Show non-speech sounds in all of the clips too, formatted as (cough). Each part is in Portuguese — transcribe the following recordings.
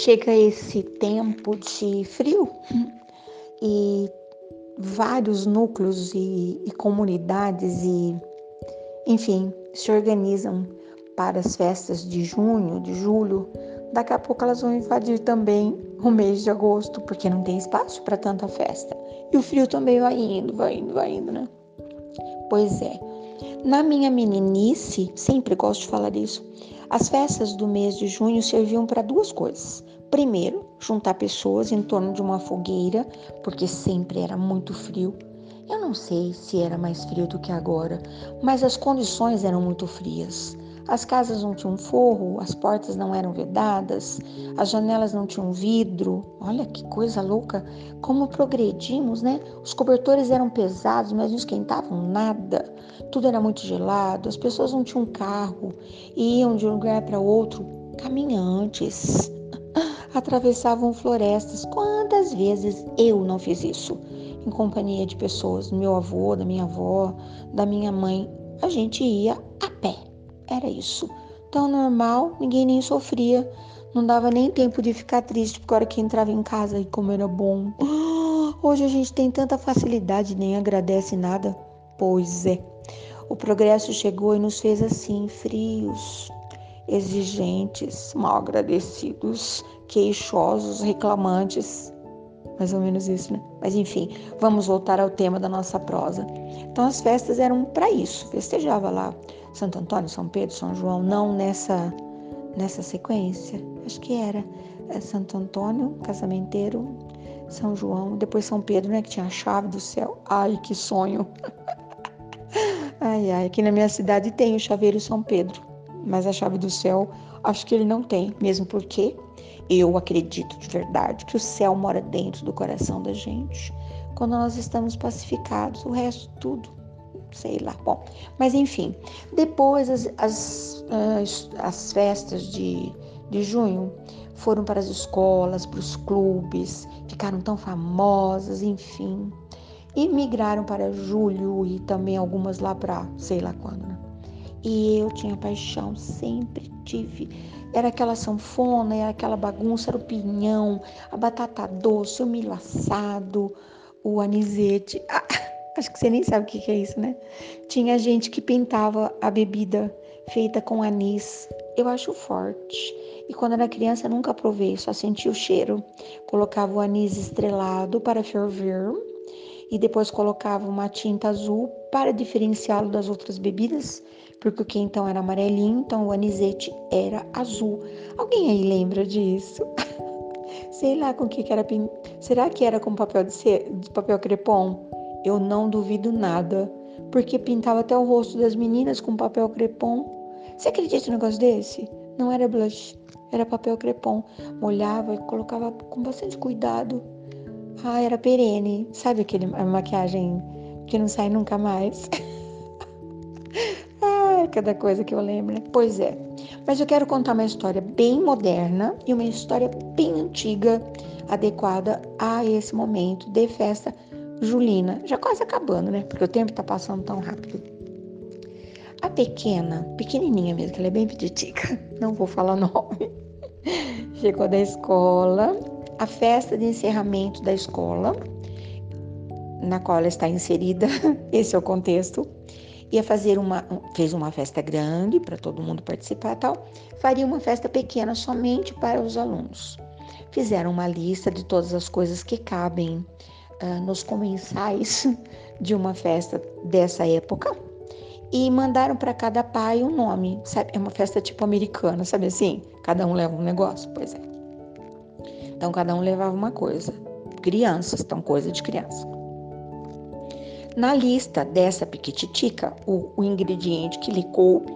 chega esse tempo de frio e vários núcleos e, e comunidades e, enfim, se organizam para as festas de junho, de julho. Daqui a pouco elas vão invadir também o mês de agosto, porque não tem espaço para tanta festa. E o frio também vai indo, vai indo, vai indo, né? Pois é. Na minha meninice, sempre gosto de falar disso, as festas do mês de junho serviam para duas coisas. Primeiro, juntar pessoas em torno de uma fogueira, porque sempre era muito frio. Eu não sei se era mais frio do que agora, mas as condições eram muito frias. As casas não tinham forro, as portas não eram vedadas, as janelas não tinham vidro. Olha que coisa louca! Como progredimos, né? Os cobertores eram pesados, mas não esquentavam nada. Tudo era muito gelado, as pessoas não tinham carro, iam de um lugar para outro caminhantes. Atravessavam florestas. Quantas vezes eu não fiz isso? Em companhia de pessoas, do meu avô, da minha avó, da minha mãe. A gente ia a pé era isso. Tão normal, ninguém nem sofria. Não dava nem tempo de ficar triste porque a hora que entrava em casa e como era bom. (gasps) Hoje a gente tem tanta facilidade, nem agradece nada. Pois é. O progresso chegou e nos fez assim, frios, exigentes, mal agradecidos, queixosos, reclamantes. Mais ou menos isso, né? Mas enfim, vamos voltar ao tema da nossa prosa. Então as festas eram para isso. Festejava lá Santo Antônio, São Pedro, São João, não nessa nessa sequência. Acho que era é, Santo Antônio, casamenteiro, São João, depois São Pedro, né, que tinha a chave do céu. Ai, que sonho. (laughs) ai, ai, aqui na minha cidade tem o chaveiro São Pedro, mas a chave do céu acho que ele não tem, mesmo porque eu acredito de verdade que o céu mora dentro do coração da gente. Quando nós estamos pacificados, o resto tudo sei lá. Bom, mas enfim, depois as, as, as, as festas de, de junho foram para as escolas, para os clubes, ficaram tão famosas, enfim. E migraram para julho e também algumas lá para sei lá quando, né? E eu tinha paixão, sempre tive. Era aquela sanfona, era aquela bagunça, era o pinhão, a batata doce, o milho assado, o anisete. Ah, (laughs) Acho que você nem sabe o que é isso, né? Tinha gente que pintava a bebida feita com anis. Eu acho forte. E quando era criança nunca provei, só senti o cheiro. Colocava o anis estrelado para ferver e depois colocava uma tinta azul para diferenciá-lo das outras bebidas, porque o quentão era amarelinho, então o anisete era azul. Alguém aí lembra disso? (laughs) Sei lá com que, que era. Será que era com papel de, ser, de papel crepom? Eu não duvido nada, porque pintava até o rosto das meninas com papel crepom. Você acredita num negócio desse? Não era blush, era papel crepom. Molhava e colocava com bastante cuidado. Ah, era perene. Sabe aquele a maquiagem que não sai nunca mais? (laughs) Ai, cada coisa que eu lembro, né? Pois é. Mas eu quero contar uma história bem moderna e uma história bem antiga, adequada a esse momento de festa Julina, já quase acabando, né? Porque o tempo tá passando tão rápido. A pequena, pequenininha mesmo, que ela é bem peditica, (laughs) não vou falar nome, (laughs) chegou da escola, a festa de encerramento da escola, na qual ela está inserida, (laughs) esse é o contexto, ia fazer uma, fez uma festa grande para todo mundo participar tal, faria uma festa pequena somente para os alunos. Fizeram uma lista de todas as coisas que cabem uh, nos comensais (laughs) de uma festa dessa época e mandaram para cada pai um nome, sabe? É uma festa tipo americana, sabe assim? Cada um leva um negócio, pois é. Então cada um levava uma coisa. Crianças, então coisa de criança. Na lista dessa piquititica, o, o ingrediente que lhe coube,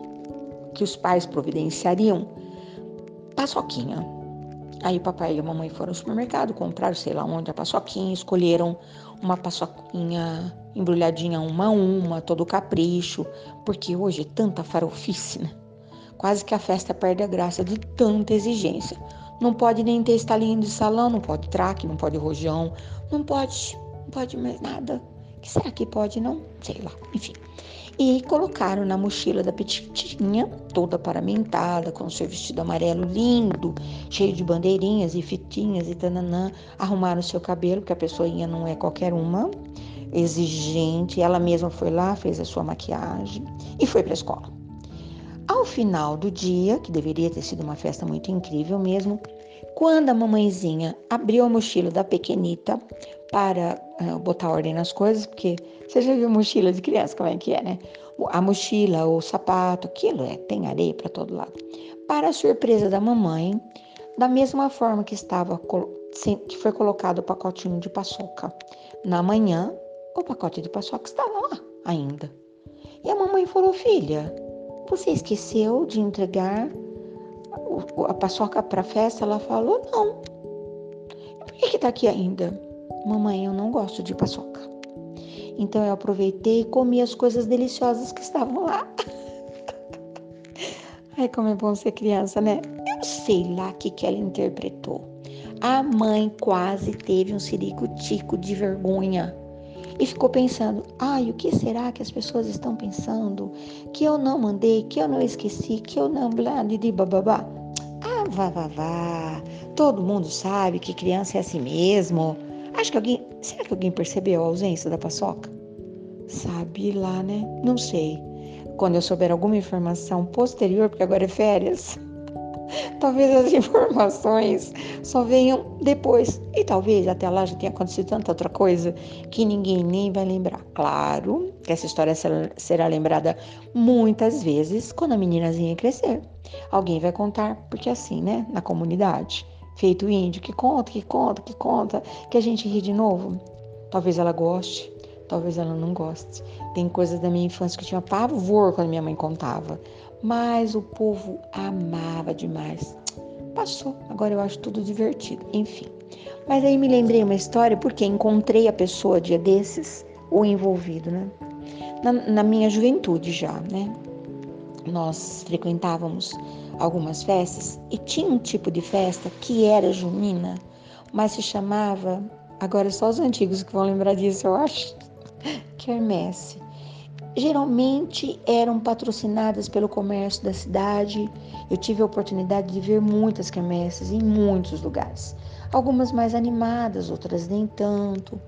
que os pais providenciariam, paçoquinha, Aí o papai e a mamãe foram ao supermercado, compraram sei lá onde a paçoquinha, escolheram uma paçoquinha embrulhadinha uma a uma, todo capricho, porque hoje é tanta farofice, né? Quase que a festa perde a graça de tanta exigência. Não pode nem ter estalinho de salão, não pode traque, não pode rojão, não pode, não pode mais nada. Que será que pode não? Sei lá, enfim. E colocaram na mochila da petitinha, toda paramentada, com seu vestido amarelo lindo, cheio de bandeirinhas e fitinhas e tananã. Arrumaram seu cabelo, porque a pessoinha não é qualquer uma, exigente. Ela mesma foi lá, fez a sua maquiagem e foi para a escola. Ao final do dia, que deveria ter sido uma festa muito incrível mesmo, quando a mamãezinha abriu a mochila da pequenita para uh, botar ordem nas coisas, porque você já viu mochila de criança, como é que é, né? A mochila, o sapato, aquilo é, tem areia para todo lado. Para a surpresa da mamãe, da mesma forma que estava que foi colocado o pacotinho de paçoca na manhã, o pacote de paçoca estava lá ainda. E a mamãe falou: Filha, você esqueceu de entregar a paçoca para festa? Ela falou: Não. Por que está aqui ainda? Mamãe, eu não gosto de paçoca. Então eu aproveitei e comi as coisas deliciosas que estavam lá. (laughs) Ai, como é bom ser criança, né? Eu sei lá o que, que ela interpretou. A mãe quase teve um sirico-tico de vergonha e ficou pensando: ai, o que será que as pessoas estão pensando? Que eu não mandei, que eu não esqueci, que eu não blá, de bababá. Vá, vá, vá. Todo mundo sabe que criança é assim mesmo. Acho que alguém. Será que alguém percebeu a ausência da paçoca? Sabe lá, né? Não sei. Quando eu souber alguma informação posterior, porque agora é férias, (laughs) talvez as informações só venham depois. E talvez até lá já tenha acontecido tanta outra coisa que ninguém nem vai lembrar. Claro que essa história será lembrada muitas vezes quando a meninazinha crescer. Alguém vai contar, porque assim, né? Na comunidade. Feito índio, que conta, que conta, que conta, que a gente ri de novo. Talvez ela goste, talvez ela não goste. Tem coisas da minha infância que eu tinha pavor quando minha mãe contava mas o povo amava demais. Passou, agora eu acho tudo divertido, enfim. Mas aí me lembrei uma história porque encontrei a pessoa dia desses, o envolvido, né? Na, na minha juventude já, né? Nós frequentávamos algumas festas e tinha um tipo de festa que era junina, mas se chamava, agora só os antigos que vão lembrar disso, eu acho, (laughs) quermesse geralmente eram patrocinadas pelo comércio da cidade. Eu tive a oportunidade de ver muitas quermesses em muitos lugares. Algumas mais animadas, outras nem tanto.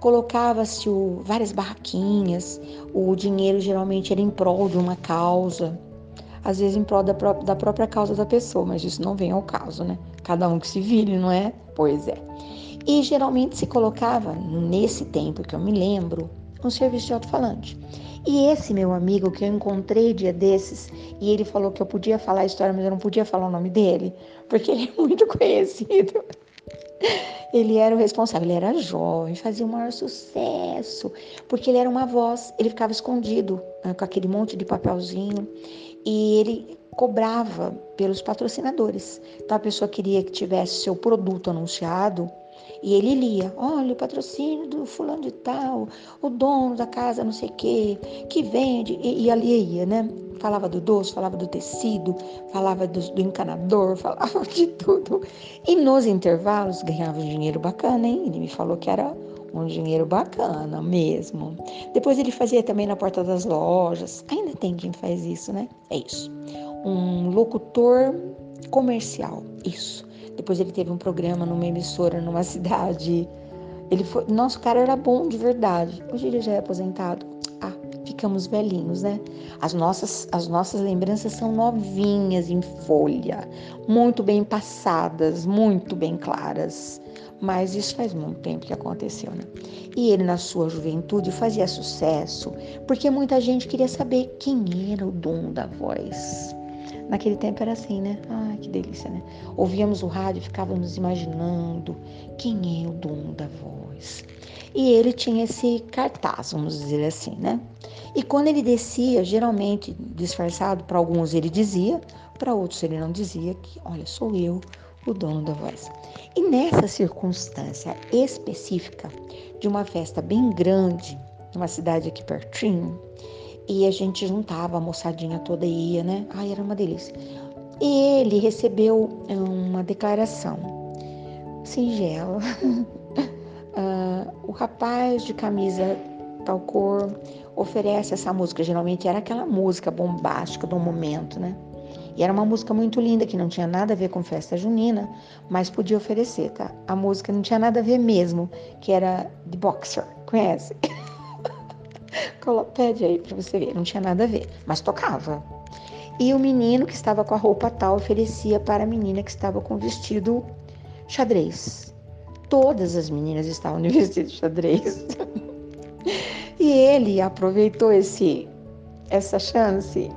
Colocava-se várias barraquinhas, o dinheiro geralmente era em prol de uma causa, às vezes em prol da, pró da própria causa da pessoa, mas isso não vem ao caso, né? Cada um que se vire, não é? Pois é. E geralmente se colocava, nesse tempo que eu me lembro, um serviço de alto-falante. E esse meu amigo que eu encontrei dia desses, e ele falou que eu podia falar a história, mas eu não podia falar o nome dele, porque ele é (laughs) muito conhecido. Ele era o responsável, ele era jovem, fazia o maior sucesso, porque ele era uma voz, ele ficava escondido né, com aquele monte de papelzinho e ele cobrava pelos patrocinadores. Então a pessoa queria que tivesse seu produto anunciado, e ele lia: olha, o patrocínio do fulano de tal, o dono da casa não sei o quê, que vende. E, e ali ia, né? Falava do doce, falava do tecido, falava do, do encanador, (laughs) falava de tudo. E nos intervalos ganhava dinheiro bacana, hein? Ele me falou que era um dinheiro bacana mesmo. Depois ele fazia também na porta das lojas. Ainda tem quem faz isso, né? É isso. Um locutor comercial, isso. Depois ele teve um programa numa emissora numa cidade. Ele foi, nosso cara era bom de verdade. Hoje ele já é aposentado. Ah, ficamos velhinhos, né? As nossas, as nossas lembranças são novinhas em folha, muito bem passadas, muito bem claras. Mas isso faz muito tempo que aconteceu, né? E ele, na sua juventude, fazia sucesso porque muita gente queria saber quem era o dono da voz. Naquele tempo era assim, né? Ai, que delícia, né? Ouvíamos o rádio e ficávamos imaginando quem é o dono da voz. E ele tinha esse cartaz, vamos dizer assim, né? E quando ele descia, geralmente disfarçado, para alguns ele dizia, para outros ele não dizia que, olha, sou eu o dono da voz. E nessa circunstância específica de uma festa bem grande, numa cidade aqui pertinho, e a gente juntava, a moçadinha toda ia, né? Ai, era uma delícia. E ele recebeu uma declaração singela. uh, (laughs) o rapaz de camisa tal cor, oferece essa música. Geralmente era aquela música bombástica do momento, né? E era uma música muito linda que não tinha nada a ver com festa junina, mas podia oferecer, tá? A música não tinha nada a ver mesmo, que era The Boxer, conhece? (laughs) Pede aí pra você ver, não tinha nada a ver, mas tocava. E o menino que estava com a roupa tal oferecia para a menina que estava com o vestido xadrez. Todas as meninas estavam de (laughs) vestido xadrez. e ele aproveitou esse essa chance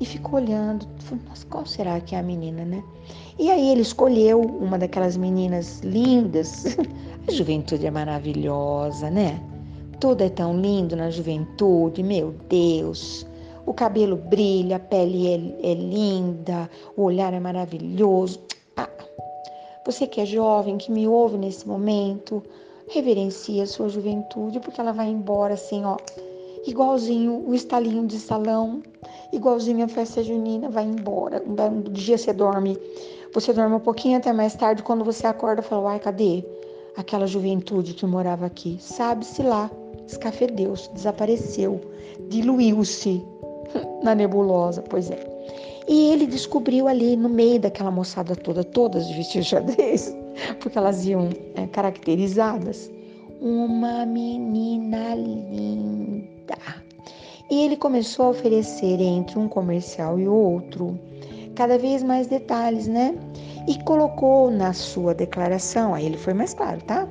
e ficou olhando. Falei, Nossa, qual será que é a menina, né? E aí ele escolheu uma daquelas meninas lindas. (laughs) A juventude é maravilhosa, né? Tudo é tão lindo na juventude, meu Deus. O cabelo brilha, a pele é, é linda, o olhar é maravilhoso. Ah, você que é jovem, que me ouve nesse momento, reverencia a sua juventude, porque ela vai embora assim, ó, igualzinho o estalinho de salão, igualzinho a festa junina, vai embora. Um dia você dorme, você dorme um pouquinho até mais tarde, quando você acorda, fala, uai, cadê aquela juventude que morava aqui? Sabe-se lá, escafedeu-se, desapareceu, diluiu-se (laughs) na nebulosa, pois é. E ele descobriu ali no meio daquela moçada toda, todas de vestido xadrez, (laughs) porque elas iam é, caracterizadas, uma menina linda. E ele começou a oferecer entre um comercial e outro cada vez mais detalhes, né? E colocou na sua declaração, aí ele foi mais claro, tá?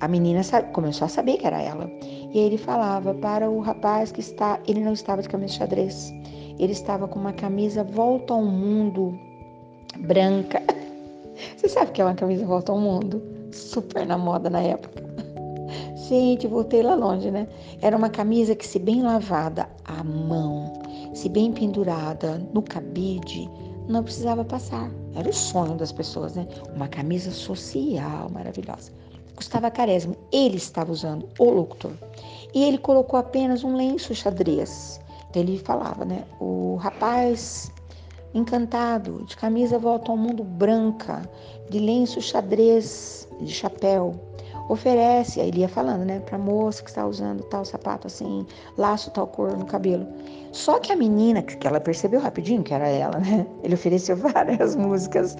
A menina começou a saber que era ela. E aí ele falava para o rapaz que está, ele não estava de camisa xadrez. Ele estava com uma camisa volta ao mundo branca. (laughs) Você sabe que é uma camisa volta ao mundo? Super na moda na época. (laughs) Gente, voltei lá longe, né? Era uma camisa que, se bem lavada à mão, se bem pendurada no cabide, não precisava passar. Era o sonho das pessoas, né? Uma camisa social maravilhosa. Gustavo Quaresma, ele estava usando o locutor. E ele colocou apenas um lenço xadrez. Então ele falava, né? O rapaz encantado, de camisa volta ao mundo branca, de lenço xadrez, de chapéu, oferece, aí ele ia falando, né, pra moça que está usando tal sapato assim, laço tal cor no cabelo. Só que a menina, que ela percebeu rapidinho que era ela, né, (laughs) ele ofereceu (laughs) várias músicas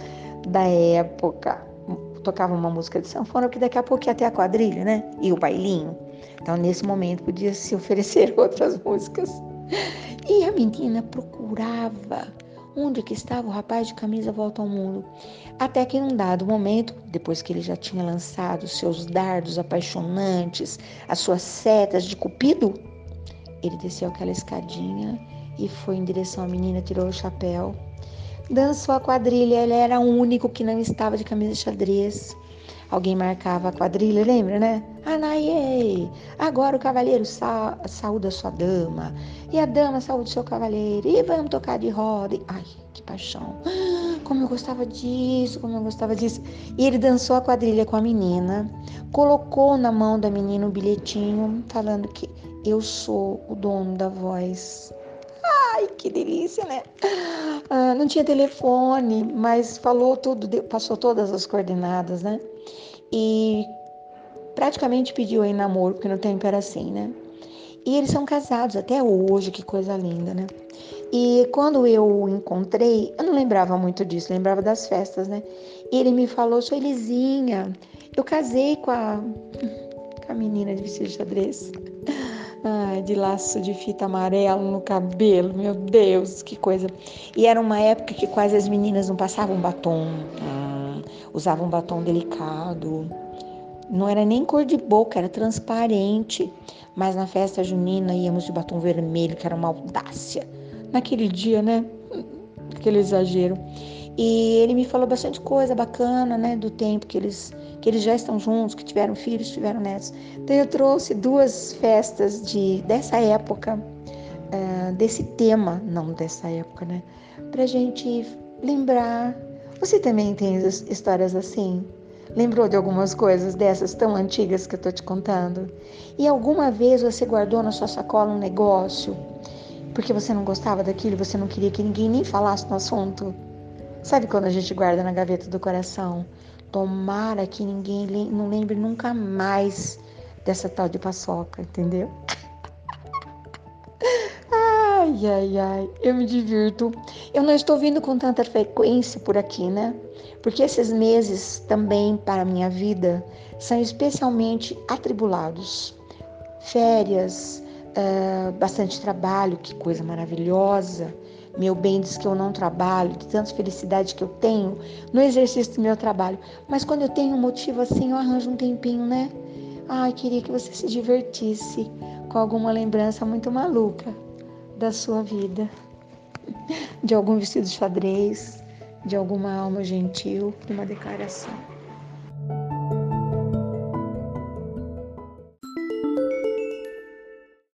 da época tocava uma música de sanfona, que daqui a pouco ia ter a quadrilha, né? E o bailinho. Então, nesse momento, podia se oferecer (laughs) outras músicas. E a menina procurava onde que estava o rapaz de camisa volta ao mundo. Até que num dado momento, depois que ele já tinha lançado seus dardos apaixonantes, as suas setas de cupido, ele desceu aquela escadinha e foi em direção à menina, tirou o chapéu dançou a quadrilha. Ele era o único que não estava de camisa xadrez. Alguém marcava a quadrilha, lembra, né? Anaie! Agora o cavaleiro sa saúda sua dama. E a dama saúda seu cavaleiro. E vamos tocar de roda. Ai, que paixão. (gasps) Como eu gostava disso, como eu gostava disso. E ele dançou a quadrilha com a menina. Colocou na mão da menina um bilhetinho falando que eu sou o dono da voz. Ai, que delícia, né? Ah, não tinha telefone, mas falou tudo, passou todas as coordenadas, né? E praticamente pediu em namoro, porque no tempo era assim, né? E eles são casados até hoje, que coisa linda, né? E quando eu encontrei, eu não lembrava muito disso, lembrava das festas, né? E ele me falou, sou Elisinha, eu casei com a, (laughs) com a menina de vestido de xadrez. Ai, de laço de fita amarelo no cabelo, meu Deus, que coisa. E era uma época que quase as meninas não passavam batom, hum, usavam batom delicado. Não era nem cor de boca, era transparente. Mas na festa junina íamos de batom vermelho, que era uma audácia. Naquele dia, né? Aquele exagero. E ele me falou bastante coisa bacana, né, do tempo que eles que eles já estão juntos, que tiveram filhos, tiveram netos. Então eu trouxe duas festas de dessa época, uh, desse tema, não dessa época, né, para gente lembrar. Você também tem histórias assim? Lembrou de algumas coisas dessas tão antigas que eu tô te contando? E alguma vez você guardou na sua sacola um negócio porque você não gostava daquilo, você não queria que ninguém nem falasse no assunto? Sabe quando a gente guarda na gaveta do coração? Tomara que ninguém não lembre nunca mais dessa tal de paçoca, entendeu? (laughs) Ai, ai, ai, eu me divirto. Eu não estou vindo com tanta frequência por aqui, né? Porque esses meses também para minha vida são especialmente atribulados. Férias, uh, bastante trabalho, que coisa maravilhosa. Meu bem diz que eu não trabalho, de tanta felicidade que eu tenho no exercício do meu trabalho. Mas quando eu tenho um motivo assim, eu arranjo um tempinho, né? Ai, queria que você se divertisse com alguma lembrança muito maluca da sua vida, (laughs) de algum vestido de xadrez, de alguma alma gentil, de uma declaração.